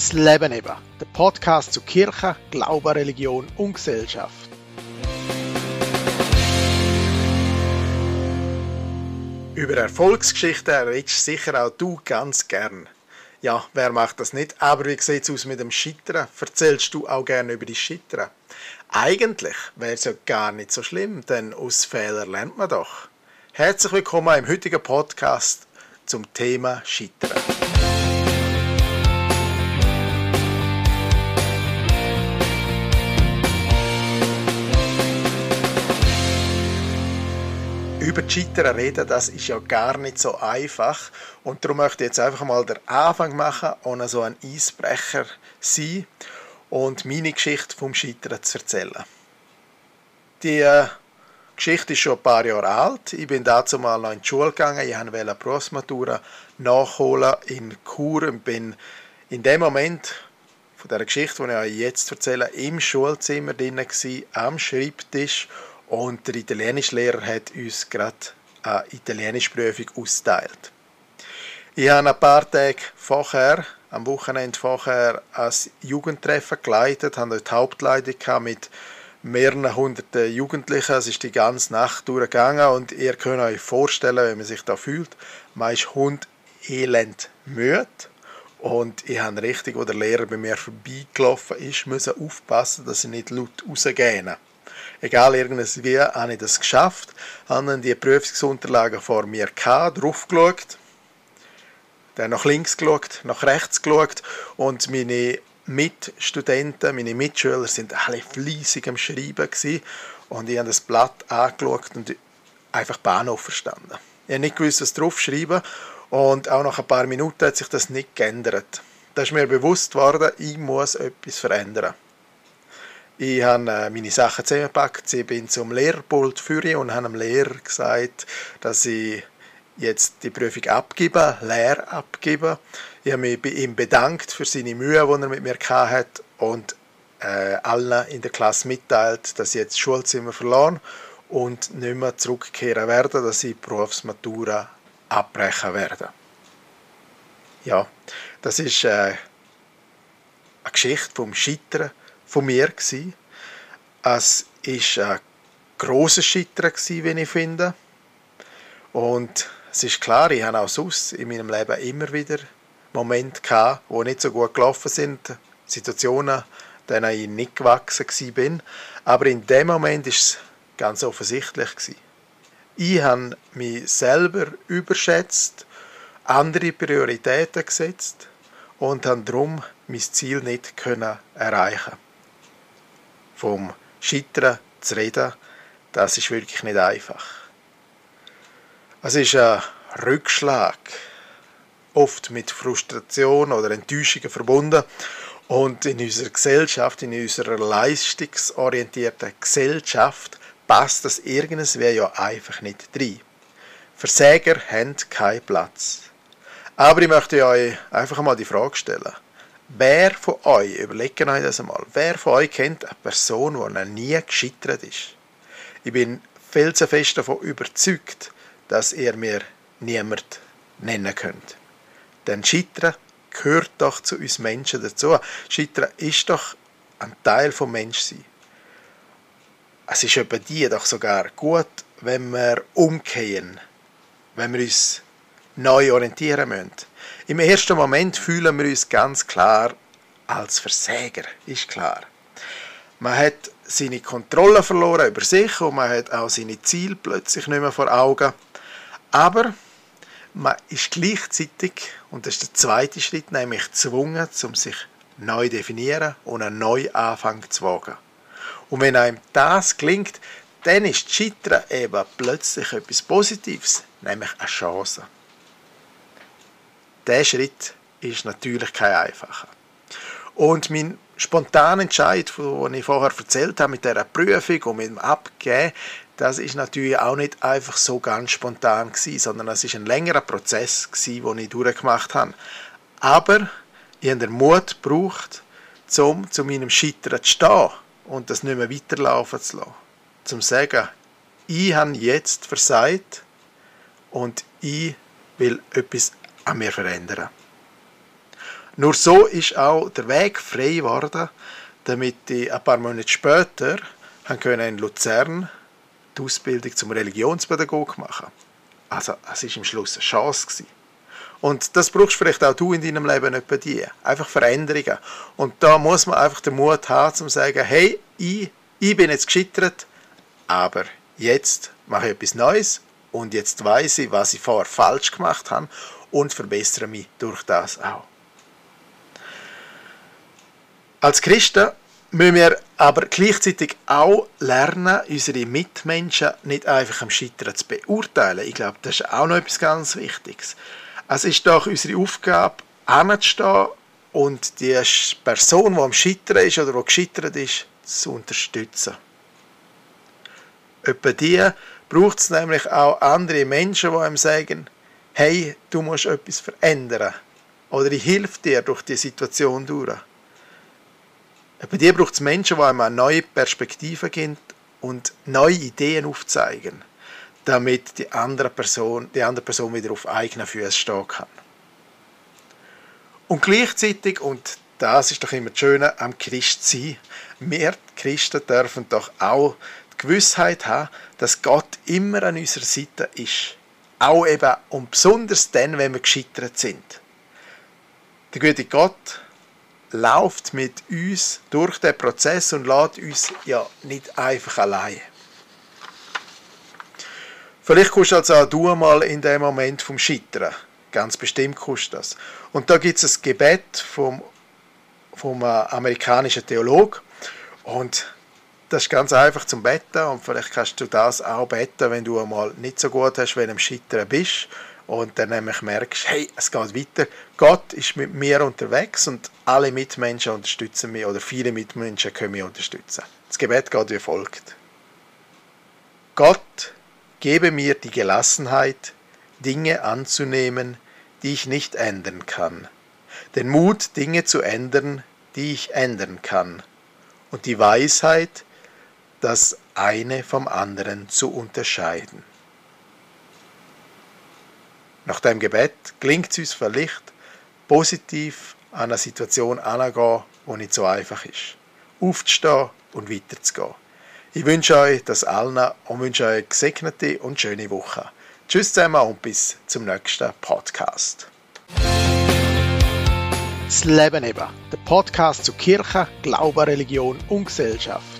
Das Leben eben, der Podcast zu Kirche, Glaube, Religion und Gesellschaft. Über Erfolgsgeschichten redest sicher auch du ganz gern. Ja, wer macht das nicht? Aber wie sieht es aus mit dem Scheitern? Erzählst du auch gerne über die Scheitern? Eigentlich wäre es ja gar nicht so schlimm, denn aus Fehlern lernt man doch. Herzlich willkommen im heutigen Podcast zum Thema Scheitern. Über die Scheitern reden, das ist ja gar nicht so einfach. Und darum möchte ich jetzt einfach mal den Anfang machen und so ein Eisbrecher sein und meine Geschichte vom Scheitern zu erzählen. Die äh, Geschichte ist schon ein paar Jahre alt. Ich bin dazu mal noch in die Schule gegangen. Ich wollte eine Berufsmatura nachholen in Chur und bin in dem Moment von der Geschichte, die ich euch jetzt erzähle, im Schulzimmer drin am Schreibtisch und der Italienischlehrer hat uns gerade eine Italienischprüfung ausgeteilt. Ich habe ein paar Tage vorher, am Wochenende vorher, ein Jugendtreffen geleitet, habe dort Hauptleitung mit mehreren hunderten Jugendlichen. Es ist die ganze Nacht durchgegangen und ihr könnt euch vorstellen, wie man sich da fühlt. Man ist Hund elend müde. Und ich habe richtig, wo der Lehrer bei mir vorbeigelaufen ist, müssen aufpassen, dass ich nicht laut rausgehe egal irgendwie, habe ich das geschafft, habe dann die Prüfungsunterlagen vor mir gehabt, drauf geschaut, dann nach links geschaut, nach rechts geschaut und meine Mitstudenten, meine Mitschüler sind alle fleissig am Schreiben und ich habe das Blatt angeschaut und einfach Bahnhof verstanden. Ich habe nicht gewusst, was drauf schreiben und auch nach ein paar Minuten hat sich das nicht geändert. Da ist mir bewusst worden, ich muss etwas verändern. Ich habe äh, meine Sachen zusammengepackt, ich bin zum Lehrpult für und habe dem Lehrer gesagt, dass ich jetzt die Prüfung abgebe, leer abgebe. Ich habe mich bei ihm bedankt für seine Mühe, die er mit mir hatte und äh, allen in der Klasse mitteilt, dass ich jetzt das Schulzimmer verloren und nicht mehr zurückkehren werde, dass ich die Berufsmatura abbrechen werde. Ja, das ist äh, eine Geschichte vom Scheitern von mir gewesen. Es war ein grosses Scheitern, wie ich finde. Und es ist klar, ich habe auch sonst in meinem Leben immer wieder Momente gehabt, die nicht so gut gelaufen sind, Situationen, denen ich nicht gewachsen bin. Aber in dem Moment war es ganz offensichtlich. Ich habe mich selber überschätzt, andere Prioritäten gesetzt und habe darum mein Ziel nicht erreichen vom Scheitern zu reden, das ist wirklich nicht einfach. Es ist ein Rückschlag, oft mit Frustration oder Enttäuschungen verbunden. Und in unserer Gesellschaft, in unserer leistungsorientierten Gesellschaft, passt das irgendwas ja einfach nicht rein. Versäger haben keinen Platz. Aber ich möchte euch einfach mal die Frage stellen. Wer von euch, überlegt euch das einmal, wer von euch kennt eine Person, die noch nie gescheitert ist? Ich bin felsenfest davon überzeugt, dass ihr mir niemand nennen könnt. Denn Scheitern gehört doch zu uns Menschen dazu. Scheitern ist doch ein Teil vom Menschsein. Es ist bei dir doch sogar gut, wenn wir umkehren, wenn wir uns neu orientieren müssen. Im ersten Moment fühlen wir uns ganz klar als Versäger, ist klar. Man hat seine Kontrolle verloren über sich und man hat auch seine Ziele plötzlich nicht mehr vor Augen. Aber man ist gleichzeitig, und das ist der zweite Schritt, nämlich gezwungen, um sich neu zu definieren und einen neuen Anfang zu wagen. Und wenn einem das gelingt, dann ist Scheitern eben plötzlich etwas Positives, nämlich eine Chance. Der Schritt ist natürlich kein einfacher. Und mein spontaner Entscheid, den ich vorher erzählt habe, mit dieser Prüfung und mit dem Abgeben, das ist natürlich auch nicht einfach so ganz spontan gewesen, sondern es ist ein längerer Prozess gewesen, den ich durchgemacht habe. Aber ich habe den Mut gebraucht, um zu meinem Scheitern zu stehen und das nicht mehr weiterlaufen zu lassen. Zum zu sagen, ich habe jetzt versagt und ich will etwas an mir verändern. Nur so ist auch der Weg frei geworden, damit ich ein paar Monate später in Luzern die Ausbildung zum Religionspädagog machen Also es war im Schluss eine Chance. Und das brauchst vielleicht auch du in deinem Leben nicht bei dir. Einfach Veränderungen. Und da muss man einfach den Mut haben, zu sagen, hey, ich, ich bin jetzt gescheitert, aber jetzt mache ich etwas Neues und jetzt weiß ich, was ich vorher falsch gemacht habe und verbessere mich durch das auch. Als Christen müssen wir aber gleichzeitig auch lernen, unsere Mitmenschen nicht einfach am Scheitern zu beurteilen. Ich glaube, das ist auch noch etwas ganz Wichtiges. Es ist doch unsere Aufgabe, hinzustehen und die Person, die am Scheitern ist oder die gescheitert ist, zu unterstützen. Etwa die braucht es nämlich auch andere Menschen, die einem sagen, hey, du musst etwas verändern. Oder ich helfe dir durch die Situation durch. Bei dir braucht es Menschen, die einem eine neue Perspektive geben und neue Ideen aufzeigen, damit die andere Person, die andere Person wieder auf eigenen Füßen stehen kann. Und gleichzeitig, und das ist doch immer das Schöne am Christ sein, wir Christen dürfen doch auch die Gewissheit haben, dass Gott immer an unserer Seite ist. Auch eben und besonders dann, wenn wir gescheitert sind. Der gute Gott läuft mit uns durch den Prozess und lässt uns ja nicht einfach allein. Vielleicht kommst also auch du mal in dem Moment vom Scheitern. Ganz bestimmt kommst das. Und da gibt es ein Gebet vom, vom äh, amerikanischen Theolog und das ist ganz einfach zum Betten und vielleicht kannst du das auch beten, wenn du einmal nicht so gut hast, wenn du am Scheitern bist und dann nämlich merkst, hey, es geht weiter. Gott ist mit mir unterwegs und alle Mitmenschen unterstützen mich oder viele Mitmenschen können mich unterstützen. Das Gebet geht wie folgt. Gott, gebe mir die Gelassenheit, Dinge anzunehmen, die ich nicht ändern kann. Den Mut, Dinge zu ändern, die ich ändern kann. Und die Weisheit, das eine vom anderen zu unterscheiden. Nach dem Gebet gelingt es uns vielleicht, positiv an eine Situation anzugehen, die nicht so einfach ist. Aufzustehen und weiterzugehen. Ich wünsche euch das allen und wünsche euch eine gesegnete und schöne Woche. Tschüss zusammen und bis zum nächsten Podcast. Das Leben eben, der Podcast zu Kirche, Glaube, Religion und Gesellschaft.